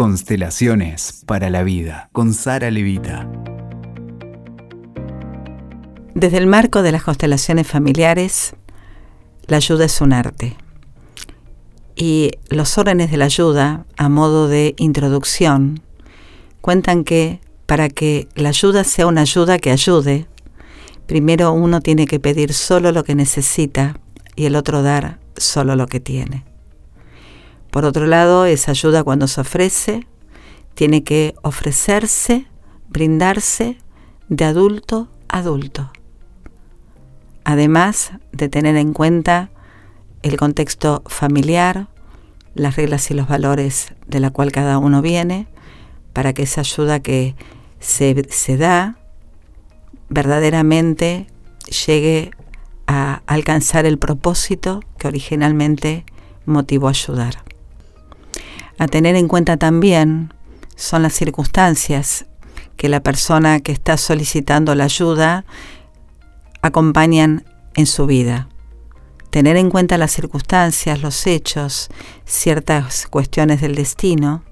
Constelaciones para la vida con Sara Levita. Desde el marco de las constelaciones familiares, la ayuda es un arte. Y los órdenes de la ayuda, a modo de introducción, cuentan que para que la ayuda sea una ayuda que ayude, primero uno tiene que pedir solo lo que necesita y el otro dar solo lo que tiene. Por otro lado, esa ayuda cuando se ofrece, tiene que ofrecerse, brindarse de adulto a adulto. Además de tener en cuenta el contexto familiar, las reglas y los valores de la cual cada uno viene, para que esa ayuda que se, se da verdaderamente llegue a alcanzar el propósito que originalmente motivó ayudar. A tener en cuenta también son las circunstancias que la persona que está solicitando la ayuda acompañan en su vida. Tener en cuenta las circunstancias, los hechos, ciertas cuestiones del destino,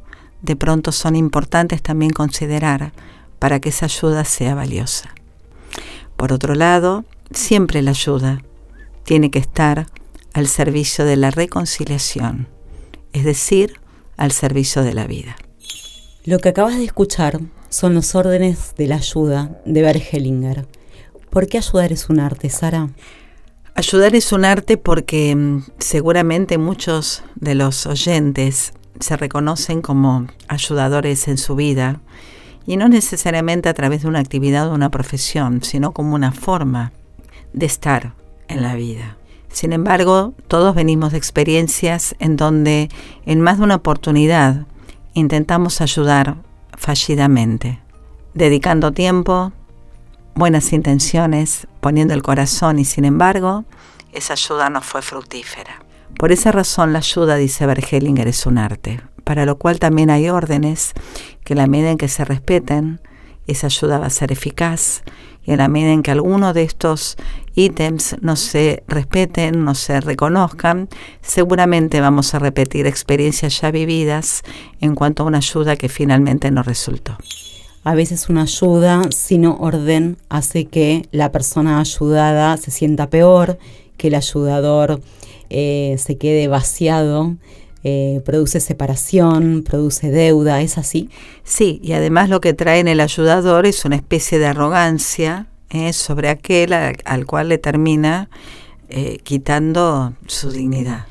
de pronto son importantes también considerar para que esa ayuda sea valiosa. Por otro lado, siempre la ayuda tiene que estar al servicio de la reconciliación, es decir, al servicio de la vida. Lo que acabas de escuchar son los órdenes de la ayuda de Bergelinger. ¿Por qué ayudar es un arte, Sara? Ayudar es un arte porque mm, seguramente muchos de los oyentes se reconocen como ayudadores en su vida y no necesariamente a través de una actividad o una profesión, sino como una forma de estar en la vida. Sin embargo, todos venimos de experiencias en donde en más de una oportunidad intentamos ayudar fallidamente, dedicando tiempo, buenas intenciones, poniendo el corazón y sin embargo, esa ayuda no fue fructífera. Por esa razón la ayuda, dice Bergelinger, es un arte, para lo cual también hay órdenes que la medida que se respeten, esa ayuda va a ser eficaz y en la medida en que alguno de estos ítems no se respeten, no se reconozcan, seguramente vamos a repetir experiencias ya vividas en cuanto a una ayuda que finalmente no resultó. A veces una ayuda sin orden hace que la persona ayudada se sienta peor, que el ayudador eh, se quede vaciado eh, produce separación, produce deuda, ¿es así? Sí, y además lo que trae en el ayudador es una especie de arrogancia eh, sobre aquel al, cual le termina eh, quitando su dignidad.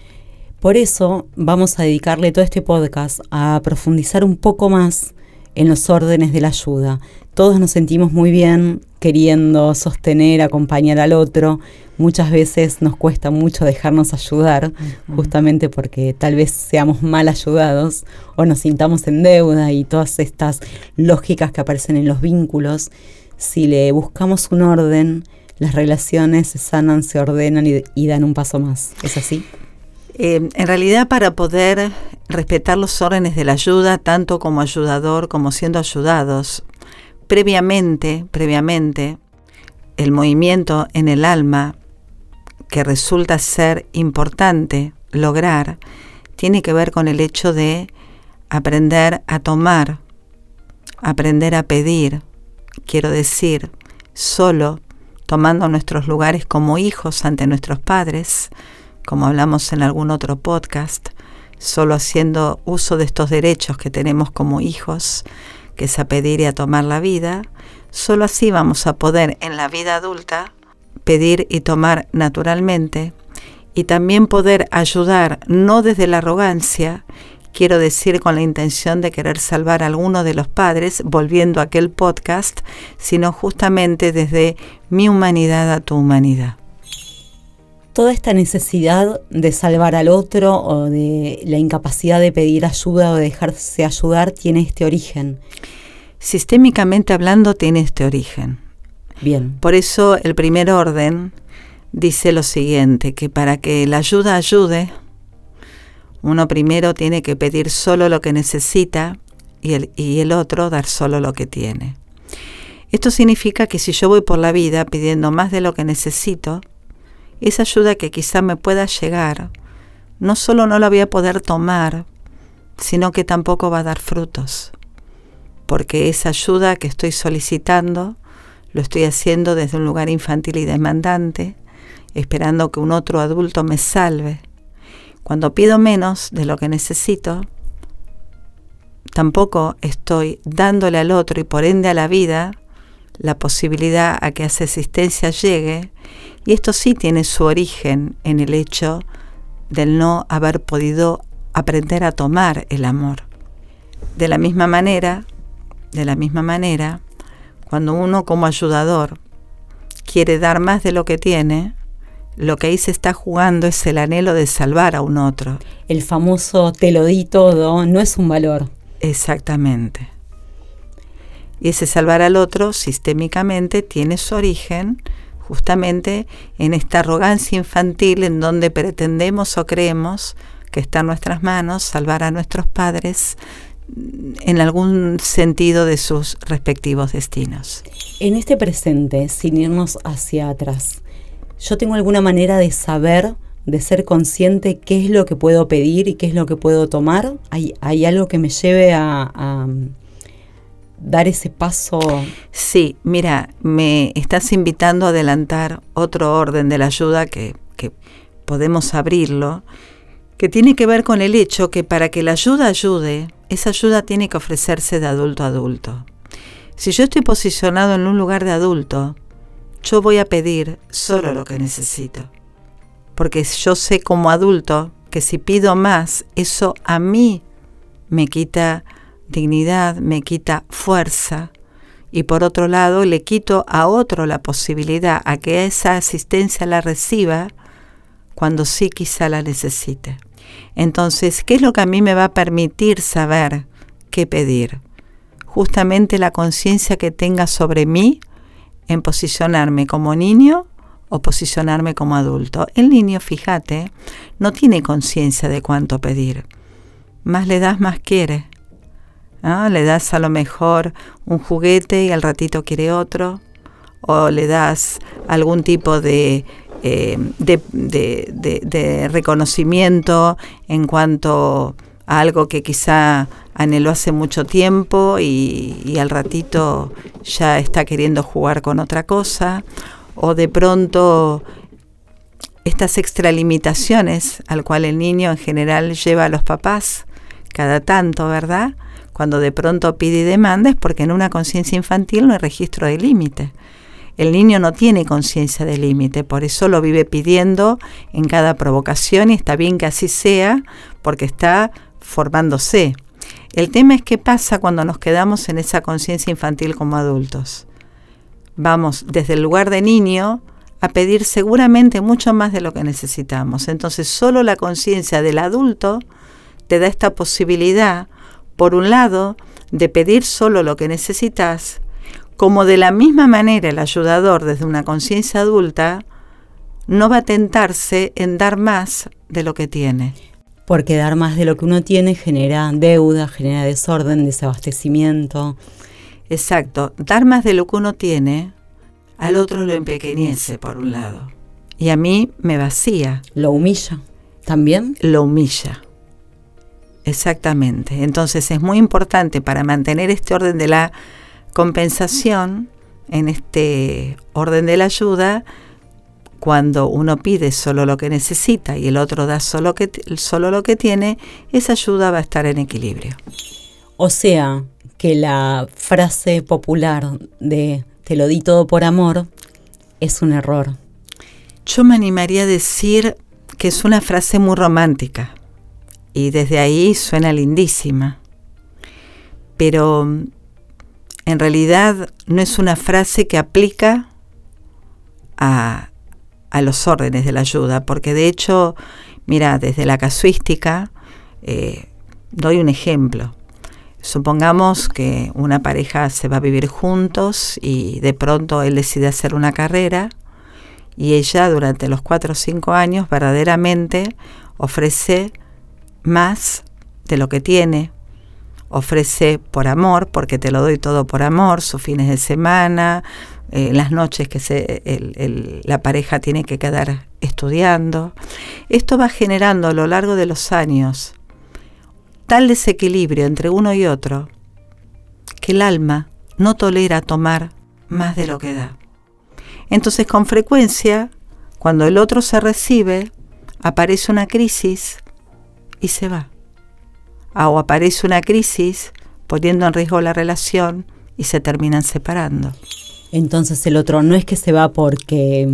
Por eso vamos a dedicarle todo este podcast a profundizar un poco más en los órdenes de la ayuda. Todos nos sentimos muy bien queriendo sostener, acompañar al otro. Muchas veces nos cuesta mucho dejarnos ayudar, justamente porque tal vez seamos mal ayudados o nos sintamos en deuda y todas estas lógicas que aparecen en los vínculos. Si le buscamos un orden, las relaciones se sanan, se ordenan y, dan un paso más. ¿Es así? Eh, en realidad para poder respetar los órdenes de la ayuda, tanto como ayudador como siendo ayudados, previamente, previamente, el movimiento en el alma que resulta ser importante lograr tiene que ver con el hecho de aprender a tomar, aprender a pedir, quiero decir, solo tomando nuestros lugares como hijos ante nuestros padres, como hablamos en algún otro podcast, solo haciendo uso de estos derechos que tenemos como hijos, que es a pedir y a tomar la vida, solo así vamos a poder en la vida adulta pedir y tomar naturalmente y también poder ayudar no desde la arrogancia, quiero decir con la intención de querer salvar a alguno de los padres, volviendo a aquel podcast, sino justamente desde mi humanidad a tu humanidad toda esta necesidad de salvar al otro o de la incapacidad de pedir ayuda o de dejarse ayudar tiene este origen. Sistémicamente hablando tiene este origen. Bien. Por eso el primer orden dice lo siguiente, que para que la ayuda ayude, uno primero tiene que pedir solo lo que necesita y el, y el otro dar solo lo que tiene. Esto significa que si yo voy por la vida pidiendo más de lo que necesito, esa ayuda que quizá me pueda llegar, no solo no la voy a poder tomar, sino que tampoco va a dar frutos, porque esa ayuda que estoy solicitando lo estoy haciendo desde un lugar infantil y demandante, esperando que un otro adulto me salve. Cuando pido menos de lo que necesito, tampoco estoy dándole al otro y por ende a la vida la posibilidad a que esa existencia llegue, y esto sí tiene su origen en el hecho del no haber podido aprender a tomar el amor. De la misma manera, de la misma manera, cuando uno como ayudador quiere dar más de lo que tiene, lo que ahí se está jugando es el anhelo de salvar a un otro. El famoso te lo di todo no es un valor. Exactamente. Y ese salvar al otro sistémicamente tiene su origen justamente en esta arrogancia infantil en donde pretendemos o creemos que está en nuestras manos salvar a nuestros padres en algún sentido de sus respectivos destinos. En este presente, sin irnos hacia atrás, ¿yo tengo alguna manera de saber, de ser consciente qué es lo que puedo pedir y qué es lo que puedo tomar? ¿Hay, algo que me lleve a dar ese paso? Sí, mira, me estás invitando a adelantar otro orden de la ayuda que, que podemos abrirlo, que tiene que ver con el hecho que para que la ayuda ayude, esa ayuda tiene que ofrecerse de adulto a adulto. Si yo estoy posicionado en un lugar de adulto, yo voy a pedir solo lo que necesito. Porque yo sé como adulto que si pido más, eso a mí me quita dignidad, me quita fuerza y por otro lado le quito a otro la posibilidad a que esa asistencia la reciba cuando sí quizá la necesite. Entonces, ¿qué es lo que a mí me va a permitir saber qué pedir? Justamente la conciencia que tenga sobre mí en posicionarme como niño o posicionarme como adulto. El niño, fíjate, no tiene conciencia de cuánto pedir. Más le das, más quiere. Le das a lo mejor un juguete y al ratito quiere otro, o le das algún tipo de, eh, de, reconocimiento en cuanto a algo que quizá anheló hace mucho tiempo y, y, al ratito ya está queriendo jugar con otra cosa, o de pronto estas extralimitaciones al cual el niño en general lleva a los papás cada tanto, ¿verdad? Cuando de pronto pide y demanda es porque en una conciencia infantil no hay registro de límite. El niño no tiene conciencia de límite, por eso lo vive pidiendo en cada provocación y está bien que así sea porque está formándose. El tema es qué pasa cuando nos quedamos en esa conciencia infantil como adultos. Vamos desde el lugar de niño a pedir seguramente mucho más de lo que necesitamos. Entonces solo la conciencia del adulto te da esta posibilidad por un lado, de pedir solo lo que necesitas, como de la misma manera el ayudador desde una conciencia adulta no va a tentarse en dar más de lo que tiene. Porque dar más de lo que uno tiene genera deuda, genera desorden, desabastecimiento. Exacto, dar más de lo que uno tiene, al otro lo empequeñece por un lado. Y a mí me vacía. Lo humilla. ¿También? Lo humilla. Exactamente. Entonces es muy importante para mantener este orden de la compensación, en este orden de la ayuda, cuando uno pide solo lo que necesita y el otro da solo, que, solo lo que tiene, esa ayuda va a estar en equilibrio. O sea, que la frase popular de te lo di todo por amor es un error. Yo me animaría a decir que es una frase muy romántica y desde ahí suena lindísima. Pero en realidad no es una frase que aplica a, los órdenes de la ayuda, porque de hecho, mira, desde la casuística, eh, doy un ejemplo. Supongamos que una pareja se va a vivir juntos y de pronto él decide hacer una carrera y ella durante los cuatro o cinco años verdaderamente ofrece más de lo que tiene, ofrece por amor, porque te lo doy todo por amor, sus fines de semana, eh, las noches que se, la pareja tiene que quedar estudiando. Esto va generando a lo largo de los años tal desequilibrio entre uno y otro que el alma no tolera tomar más de lo que da. Entonces con frecuencia, cuando el otro se recibe, aparece una crisis y se va. Ah, o aparece una crisis poniendo en riesgo la relación y se terminan separando. Entonces el otro no es que se va porque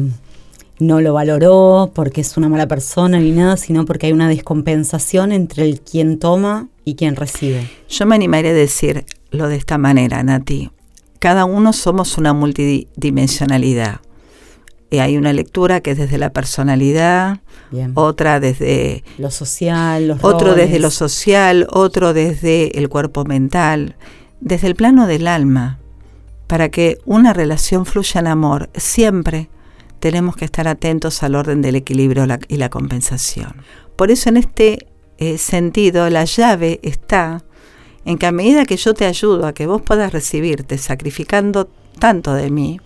no lo valoró, porque es una mala persona ni nada, sino porque hay una descompensación entre el quien toma y quien recibe. Yo me animaría a decirlo de esta manera, Nati. Cada uno somos una multidimensionalidad. Y hay una lectura que es desde la personalidad, otra desde lo social, los otro desde lo social, otro desde el cuerpo mental, desde el plano del alma. Para que una relación fluya en amor, siempre tenemos que estar atentos al orden del equilibrio y la compensación. Por eso en este eh, sentido la llave está en que a medida que yo te ayudo a que vos puedas recibirte sacrificando tanto de mí,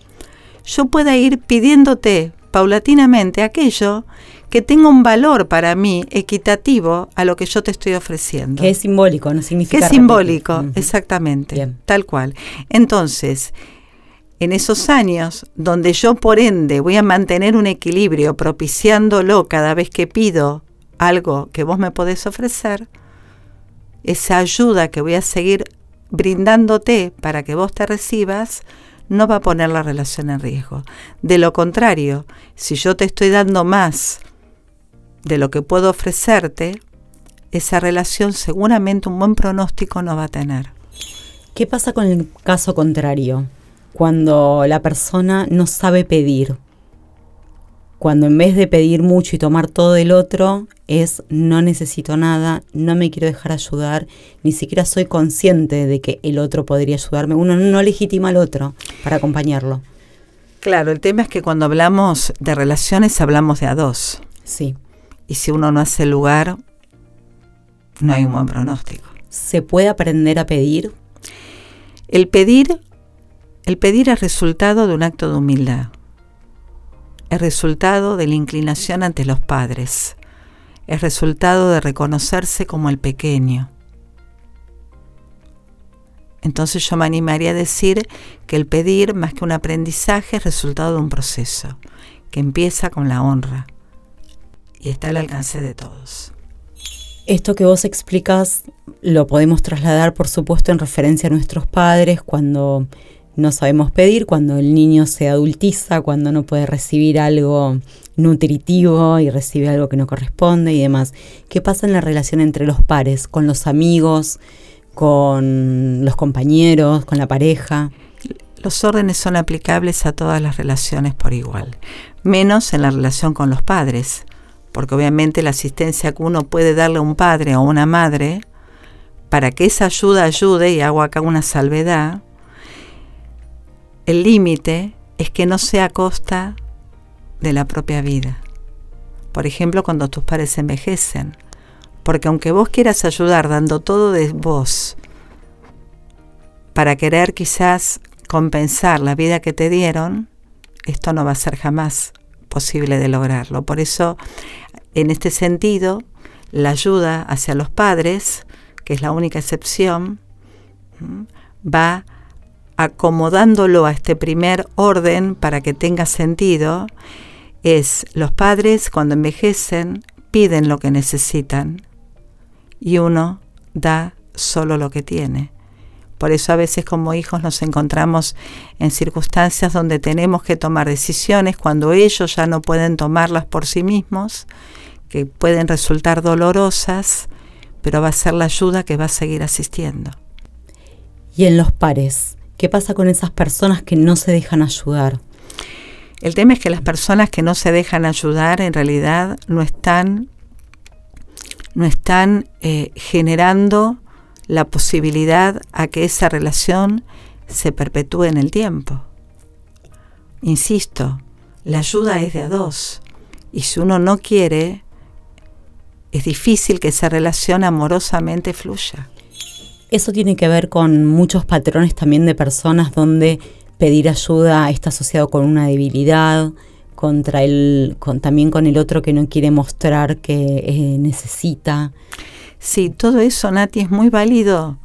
yo pueda ir pidiéndote paulatinamente aquello que tenga un valor para mí equitativo a lo que yo te estoy ofreciendo. Que es simbólico, no significa. Que es simbólico, exactamente, tal cual. Entonces, en esos años donde yo por ende voy a mantener un equilibrio propiciándolo cada vez que pido algo que vos me podés ofrecer, esa ayuda que voy a seguir brindándote para que vos te recibas, no va a poner la relación en riesgo. De lo contrario, si yo te estoy dando más de lo que puedo ofrecerte, esa relación seguramente un buen pronóstico no va a tener. ¿Qué pasa con el caso contrario? Cuando la persona no sabe pedir. Cuando en vez de pedir mucho y tomar todo del otro, es no necesito nada, no me quiero dejar ayudar, ni siquiera soy consciente de que el otro podría ayudarme. Uno no legitima al otro para acompañarlo. Claro, el tema es que cuando hablamos de relaciones hablamos de a dos. Sí. Y si uno no hace lugar, no hay un buen pronóstico. ¿Se puede aprender a pedir? El pedir, el pedir es resultado de un acto de humildad. Es resultado de la inclinación ante los padres. Es resultado de reconocerse como el pequeño. Entonces yo me animaría a decir que el pedir, más que un aprendizaje, es resultado de un proceso que empieza con la honra y está al alcance de todos. Esto que vos explicas lo podemos trasladar, por supuesto, en referencia a nuestros padres cuando no sabemos pedir, cuando el niño se adultiza, cuando no puede recibir algo nutritivo y recibe algo que no corresponde y demás. ¿Qué pasa en la relación entre los pares, con los amigos, con los compañeros, con la pareja? Los órdenes son aplicables a todas las relaciones por igual, menos en la relación con los padres porque obviamente la asistencia que uno puede darle a un padre o a una madre, para que esa ayuda ayude, y hago acá una salvedad, el límite es que no sea a costa de la propia vida. Por ejemplo, cuando tus padres envejecen. Porque aunque vos quieras ayudar dando todo de vos para querer quizás compensar la vida que te dieron, esto no va a ser jamás posible de lograrlo. Por eso, en este sentido, la ayuda hacia los padres, que es la única excepción, va acomodándolo a este primer orden para que tenga sentido, es los padres cuando envejecen piden lo que necesitan y uno da solo lo que tiene. Por eso a veces como hijos nos encontramos en circunstancias donde tenemos que tomar decisiones cuando ellos ya no pueden tomarlas por sí mismos, que pueden resultar dolorosas, pero va a ser la ayuda que va a seguir asistiendo. Y en los pares, ¿qué pasa con esas personas que no se dejan ayudar? El tema es que las personas que no se dejan ayudar en realidad no están, no están eh, generando la posibilidad a que esa relación se perpetúe en el tiempo. Insisto, la ayuda es de a dos y si uno no quiere, es difícil que esa relación amorosamente fluya. Eso tiene que ver con muchos patrones también de personas donde pedir ayuda está asociado con una debilidad, contra el, con, también con el otro que no quiere mostrar que eh, necesita. Sí, todo eso, Nati, es muy válido.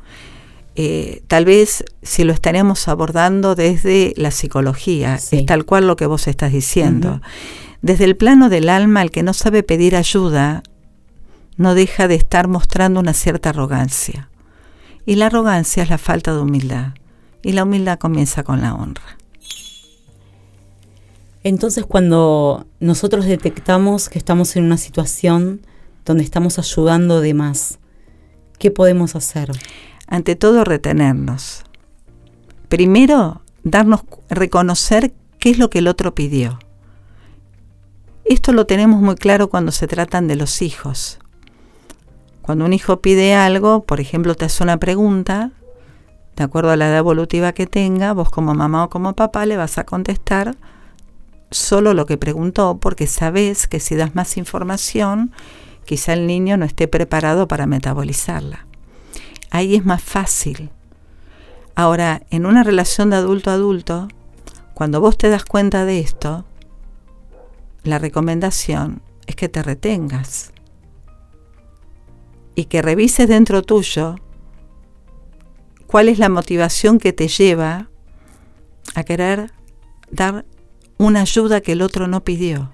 Eh, tal vez si lo estaremos abordando desde la psicología, es tal cual lo que vos estás diciendo. Desde el plano del alma, el que no sabe pedir ayuda no deja de estar mostrando una cierta arrogancia. Y la arrogancia es la falta de humildad. Y la humildad comienza con la honra. Entonces cuando nosotros detectamos que estamos en una situación donde estamos ayudando de más, ¿qué podemos hacer? Ante todo retenernos. Primero, darnos reconocer qué es lo que el otro pidió. Esto lo tenemos muy claro cuando se tratan de los hijos. Cuando un hijo pide algo, por ejemplo, te hace una pregunta, de acuerdo a la edad evolutiva que tenga, vos como mamá o como papá le vas a contestar solo lo que preguntó porque sabes que si das más información, quizá el niño no esté preparado para metabolizarla. Ahí es más fácil. Ahora, en una relación de adulto a adulto, cuando vos te das cuenta de esto, la recomendación es que te retengas y que revises dentro tuyo cuál es la motivación que te lleva a querer dar una ayuda que el otro no pidió,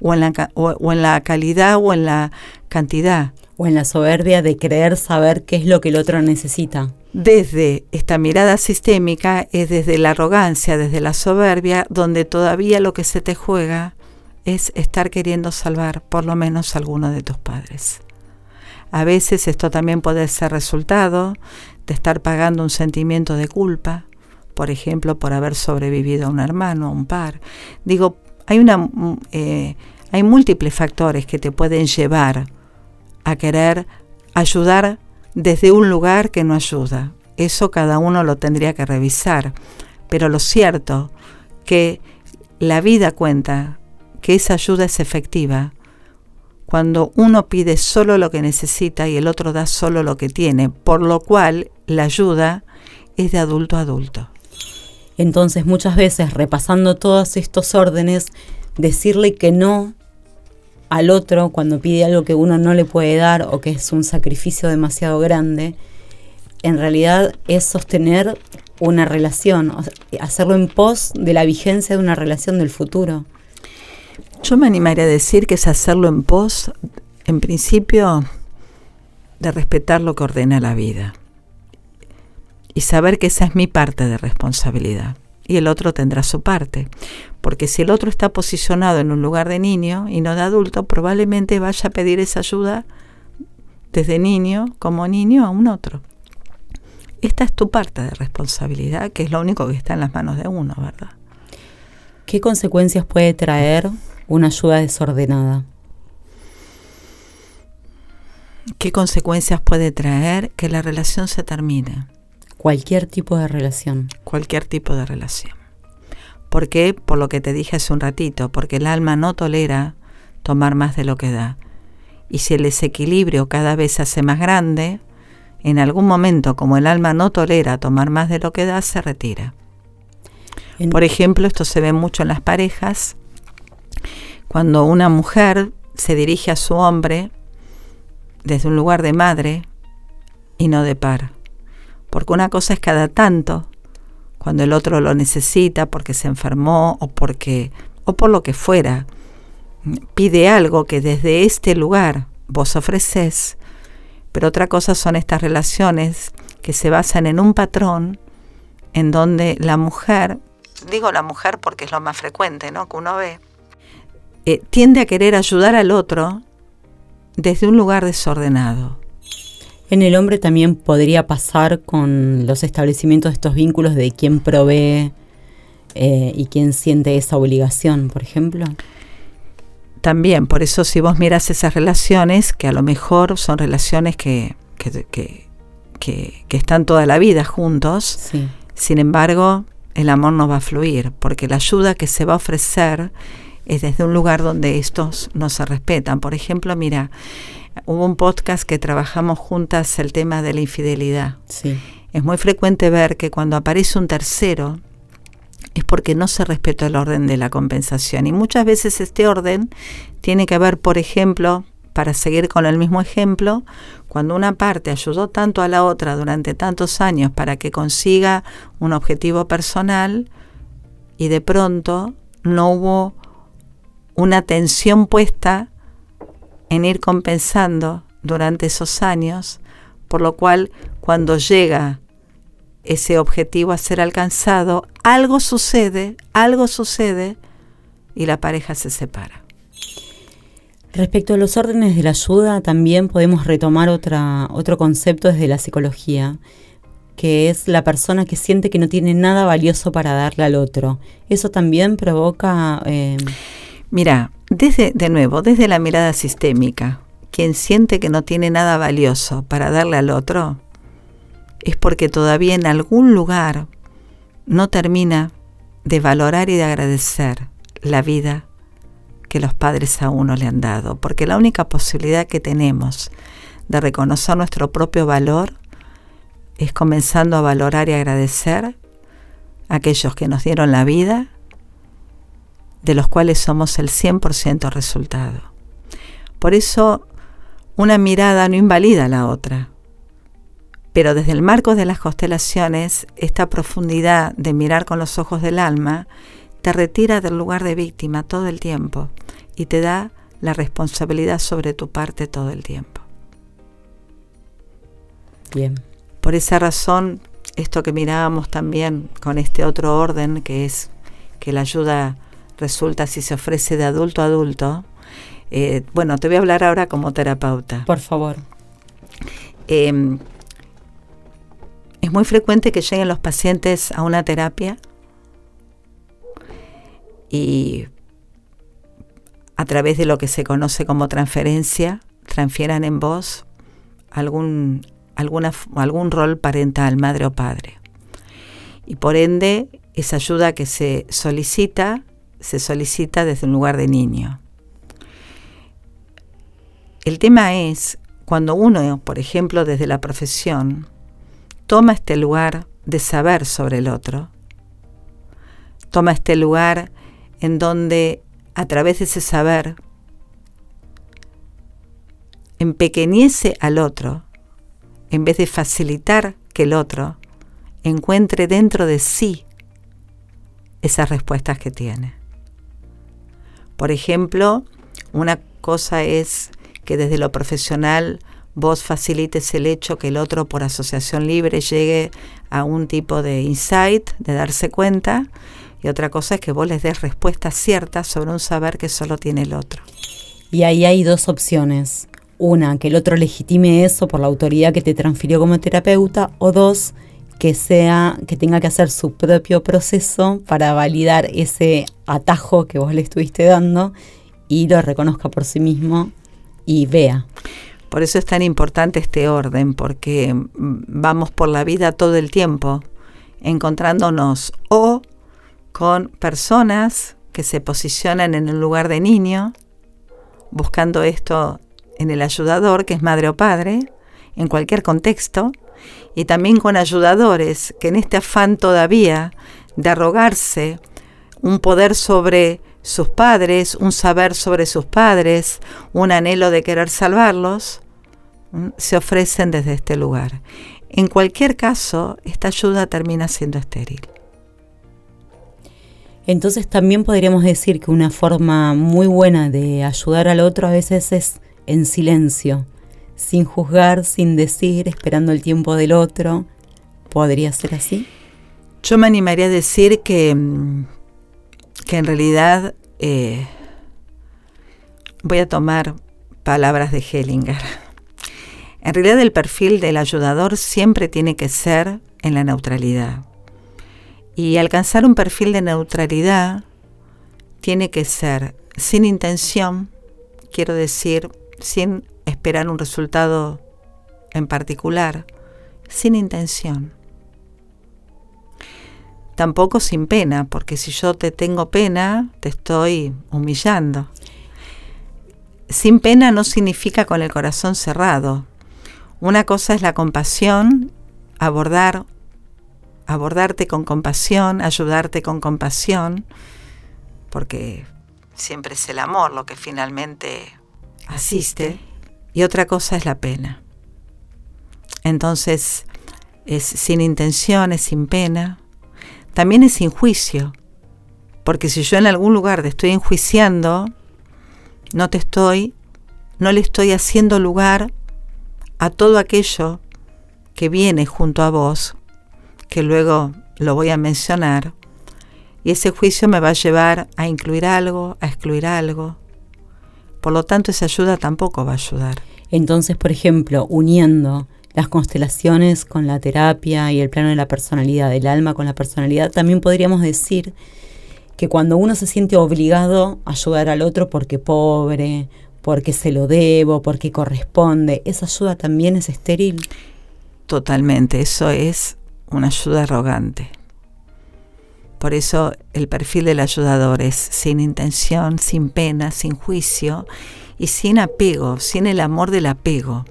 o en, la, o, en la calidad o en la cantidad. O en la soberbia de creer saber qué es lo que el otro necesita. Desde esta mirada sistémica es desde la arrogancia, desde la soberbia, donde todavía lo que se te juega es estar queriendo salvar por lo menos a alguno de tus padres. A veces esto también puede ser resultado de estar pagando un sentimiento de culpa, por ejemplo, por haber sobrevivido a un hermano, a un par. Digo, hay, una, mm, eh, hay múltiples factores que te pueden llevar a querer ayudar desde un lugar que no ayuda. Eso cada uno lo tendría que revisar. Pero lo cierto que la vida cuenta que esa ayuda es efectiva cuando uno pide solo lo que necesita y el otro da solo lo que tiene, por lo cual la ayuda es de adulto a adulto. Entonces muchas veces repasando todos estos órdenes, decirle que no al otro cuando pide algo que uno no le puede dar o que es un sacrificio demasiado grande, en realidad es sostener una relación, hacerlo en pos de la vigencia de una relación del futuro. Yo me animaría a decir que es hacerlo en pos, en principio, de respetar lo que ordena la vida y saber que esa es mi parte de responsabilidad y el otro tendrá su parte. Porque si el otro está posicionado en un lugar de niño y no de adulto, probablemente vaya a pedir esa ayuda desde niño como niño a un otro. Esta es tu parte de responsabilidad, que es lo único que está en las manos de uno, ¿verdad? ¿Qué consecuencias puede traer una ayuda desordenada? ¿Qué consecuencias puede traer que la relación se termine? Cualquier tipo de relación. Cualquier tipo de relación. ¿Por qué? Por lo que te dije hace un ratito, porque el alma no tolera tomar más de lo que da. Y si el desequilibrio cada vez se hace más grande, en algún momento, como el alma no tolera tomar más de lo que da, se retira. Por ejemplo, esto se ve mucho en las parejas, cuando una mujer se dirige a su hombre desde un lugar de madre y no de par. Porque una cosa es cada tanto, cuando el otro lo necesita porque se enfermó o porque o por lo que fuera, pide algo que desde este lugar vos ofreces, pero otra cosa son estas relaciones que se basan en un patrón en donde la mujer, digo la mujer porque es lo más frecuente, ¿no? Que uno ve, eh, tiende a querer ayudar al otro desde un lugar desordenado. En el hombre también podría pasar con los establecimientos de estos vínculos de quién provee eh, y quién siente esa obligación, por ejemplo. También, por eso si vos miras esas relaciones, que a lo mejor son relaciones que, que, están toda la vida juntos, sin embargo, el amor no va a fluir, porque la ayuda que se va a ofrecer es desde un lugar donde estos no se respetan. Por ejemplo, mira, hubo un podcast que trabajamos juntas el tema de la infidelidad. Es muy frecuente ver que cuando aparece un tercero es porque no se respetó el orden de la compensación. Y muchas veces este orden tiene que ver, por ejemplo, para seguir con el mismo ejemplo, cuando una parte ayudó tanto a la otra durante tantos años para que consiga un objetivo personal y de pronto no hubo una atención puesta en ir compensando durante esos años, por lo cual cuando llega ese objetivo a ser alcanzado, algo sucede, algo sucede y la pareja se separa. Respecto a los órdenes de la ayuda, también podemos retomar otra, otro concepto desde la psicología, que es la persona que siente que no tiene nada valioso para darle al otro. Eso también provoca... Eh, Mira, desde, de nuevo, desde la mirada sistémica, quien siente que no tiene nada valioso para darle al otro, es porque todavía en algún lugar no termina de valorar y de agradecer la vida que los padres a uno le han dado, porque la única posibilidad que tenemos de reconocer nuestro propio valor es comenzando a valorar y agradecer a aquellos que nos dieron la vida, de los cuales somos el 100% resultado. Por eso, una mirada no invalida a la otra, pero desde el marco de las constelaciones, esta profundidad de mirar con los ojos del alma te retira del lugar de víctima todo el tiempo y te da la responsabilidad sobre tu parte todo el tiempo. Bien. Por esa razón, esto que mirábamos también con este otro orden, que es que la ayuda resulta si se ofrece de adulto a adulto, eh, bueno, te voy a hablar ahora como terapeuta. Por favor. Em, es muy frecuente que lleguen los pacientes a una terapia y a través de lo que se conoce como transferencia, transfieran en voz algún, alguna, algún rol parental, madre o padre. Y por ende, esa ayuda que se solicita, se solicita desde un lugar de niño. El tema es cuando uno, por ejemplo, desde la profesión, toma este lugar de saber sobre el otro, toma este lugar en donde a través de ese saber empequeñece al otro, en vez de facilitar que el otro encuentre dentro de sí esas respuestas que tiene. Por ejemplo, una cosa es que desde lo profesional vos facilites el hecho que el otro por asociación libre llegue a un tipo de insight, de darse cuenta, y otra cosa es que vos les des respuestas ciertas sobre un saber que solo tiene el otro. Y ahí hay dos opciones. Una, que el otro legitime eso por la autoridad que te transfirió como terapeuta, o dos, que sea, que tenga que hacer su propio proceso para validar ese atajo que vos le estuviste dando y lo reconozca por sí mismo y vea. Por eso es tan importante este orden, porque vamos por la vida todo el tiempo encontrándonos o con personas que se posicionan en el lugar de niño, buscando esto en el ayudador, que es madre o padre, en cualquier contexto, y también con ayudadores que en este afán todavía de arrogarse un poder sobre sus padres, un saber sobre sus padres, un anhelo de querer salvarlos, se ofrecen desde este lugar. En cualquier caso, esta ayuda termina siendo estéril. Entonces también podríamos decir que una forma muy buena de ayudar al otro a veces es en silencio, sin juzgar, sin decir, esperando el tiempo del otro. ¿Podría ser así? Yo me animaría a decir que mm, que en realidad eh, voy a tomar palabras de Hellinger. En realidad el perfil del ayudador siempre tiene que ser en la neutralidad. Y alcanzar un perfil de neutralidad tiene que ser sin intención, quiero decir, sin esperar un resultado en particular, sin intención tampoco sin pena, porque si yo te tengo pena, te estoy humillando. Sin pena no significa con el corazón cerrado. Una cosa es la compasión, abordar, abordarte con compasión, ayudarte con compasión, porque siempre es el amor lo que finalmente asiste, y otra cosa es la pena. Entonces, es sin intención, es sin pena, también es sin juicio, porque si yo en algún lugar te estoy enjuiciando, no te estoy, no le estoy haciendo lugar a todo aquello que viene junto a vos, que luego lo voy a mencionar, y ese juicio me va a llevar a incluir algo, a excluir algo. Por lo tanto, esa ayuda tampoco va a ayudar. Entonces, por ejemplo, uniendo las constelaciones con la terapia y el plano de la personalidad, del alma con la personalidad, también podríamos decir que cuando uno se siente obligado a ayudar al otro porque pobre, porque se lo debo, porque corresponde, esa ayuda también es estéril. Totalmente, eso es una ayuda arrogante. Por eso el perfil del ayudador es sin intención, sin pena, sin juicio y sin apego, sin el amor del apego.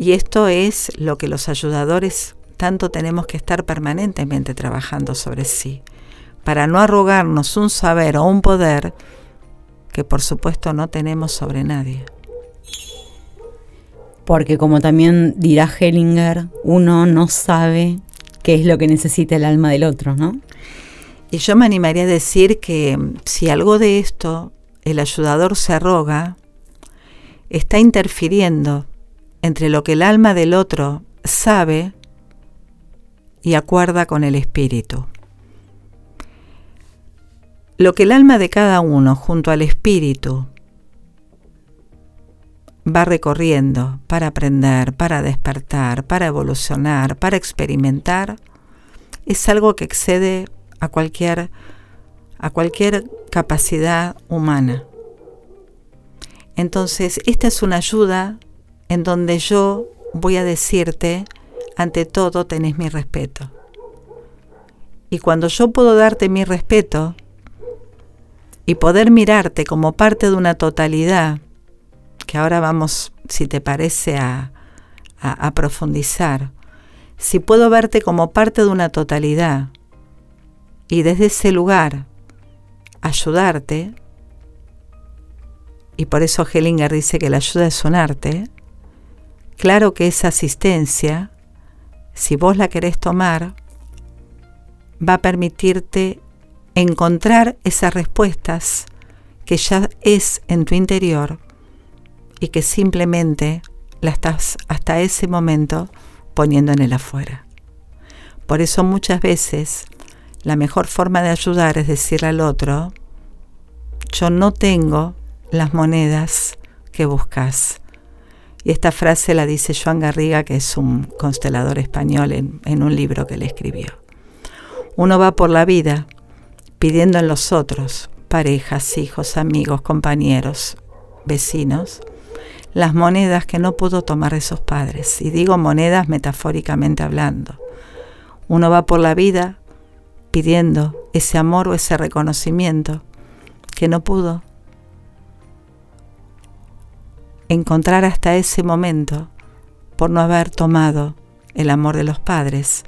Y esto es lo que los ayudadores tanto tenemos que estar permanentemente trabajando sobre sí, para no arrogarnos un saber o un poder que por supuesto no tenemos sobre nadie. Porque como también dirá Hellinger, uno no sabe qué es lo que necesita el alma del otro, ¿no? Y yo me animaría a decir que si algo de esto el ayudador se arroga, está interfiriendo entre lo que el alma del otro sabe y acuerda con el espíritu. Lo que el alma de cada uno junto al espíritu va recorriendo para aprender, para despertar, para evolucionar, para experimentar, es algo que excede a cualquier, a cualquier capacidad humana. Entonces, esta es una ayuda en donde yo voy a decirte, ante todo tenés mi respeto. Y cuando yo puedo darte mi respeto y poder mirarte como parte de una totalidad, que ahora vamos, si te parece, a, a, profundizar, si puedo verte como parte de una totalidad y desde ese lugar ayudarte, y por eso Hellinger dice que la ayuda es un arte, Claro que esa asistencia, si vos la querés tomar, va a permitirte encontrar esas respuestas que ya es en tu interior y que simplemente la estás hasta ese momento poniendo en el afuera. Por eso muchas veces la mejor forma de ayudar es decirle al otro, yo no tengo las monedas que buscas, y esta frase la dice Joan Garriga, que es un constelador español en, un libro que le escribió. Uno va por la vida pidiendo en los otros, parejas, hijos, amigos, compañeros, vecinos, las monedas que no pudo tomar de sus padres. Y digo monedas metafóricamente hablando. Uno va por la vida pidiendo ese amor o ese reconocimiento que no pudo encontrar hasta ese momento por no haber tomado el amor de los padres,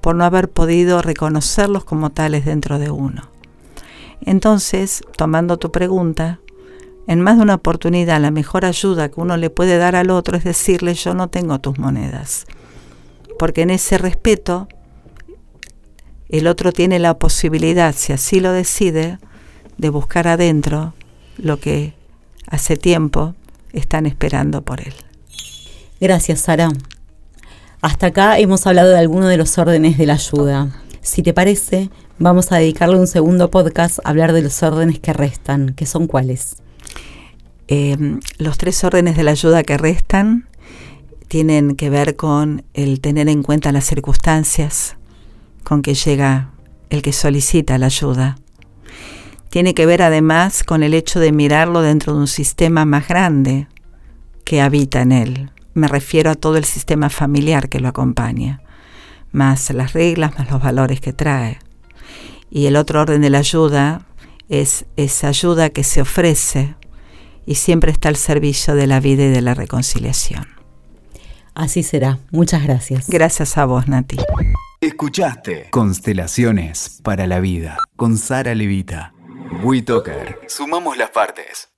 por no haber podido reconocerlos como tales dentro de uno. Entonces, tomando tu pregunta, en más de una oportunidad la mejor ayuda que uno le puede dar al otro es decirle yo no tengo tus monedas. Porque en ese respeto el otro tiene la posibilidad, si así lo decide, de buscar adentro lo que hace tiempo están esperando por él. Gracias, Sara. Hasta acá hemos hablado de algunos de los órdenes de la ayuda. Si te parece, vamos a dedicarle un segundo podcast a hablar de los órdenes que restan, que son cuáles. Em, los tres órdenes de la ayuda que restan tienen que ver con el tener en cuenta las circunstancias con que llega el que solicita la ayuda, tiene que ver además con el hecho de mirarlo dentro de un sistema más grande que habita en él. Me refiero a todo el sistema familiar que lo acompaña, más las reglas, más los valores que trae. Y el otro orden de la ayuda es esa ayuda que se ofrece y siempre está al servicio de la vida y de la reconciliación. Así será. Muchas gracias. Gracias a vos, Nati. Escuchaste Constelaciones para la Vida con Sara Levita. WeToker. Sumamos las partes.